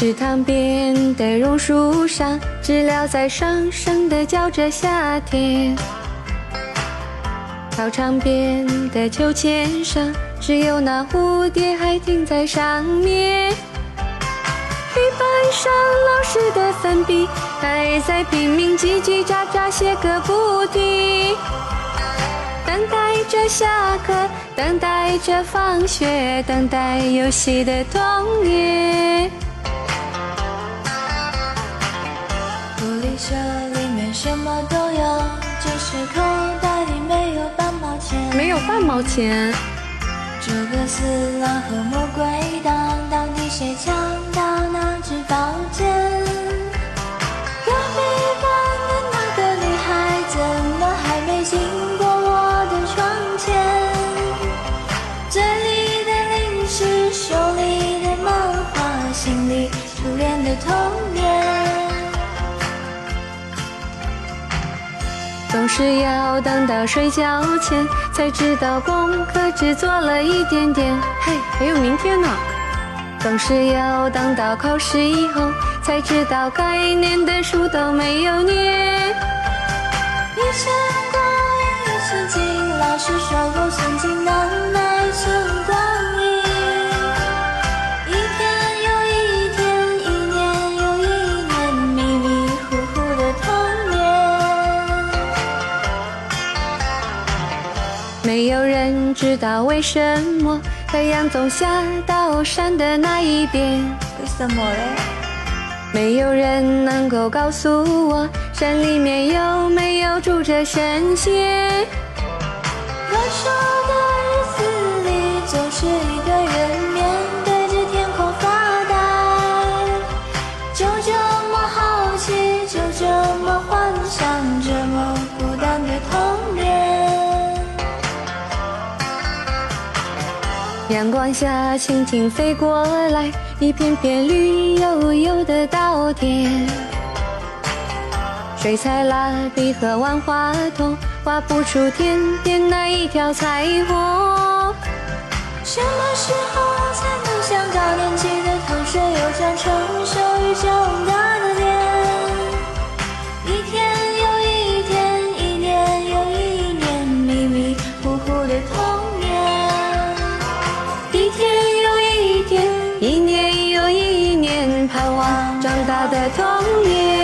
池塘边的榕树上，知了在声声地叫着夏天。操场边的秋千上，只有那蝴蝶还停在上面。黑板上老师的粉笔还在拼命叽叽喳喳写个不停。等待着下课，等待着放学，等待游戏的童年。福利社里面什么都有，就是口袋里没有半毛钱。没有半毛钱。诸葛四郎和魔鬼党，到底谁抢到那支宝剑？隔壁班的那个女孩，怎么还没经过我的窗前？嘴里的零食，手里的漫画，心里初恋的童是要等到睡觉前才知道功课只做了一点点，嘿，还有明天呢。总是要等到考试以后才知道该念的书都没有念。没有人知道为什么太阳总下到山的那一边。为什么嘞？没有人能够告诉我，山里面有没有住着神仙。热手的日子里，总是阳光下，蜻蜓飞过来，一片片绿油油的稻田。水彩蜡笔和万花筒画不出天边那一条彩虹。什么时候长大的童年。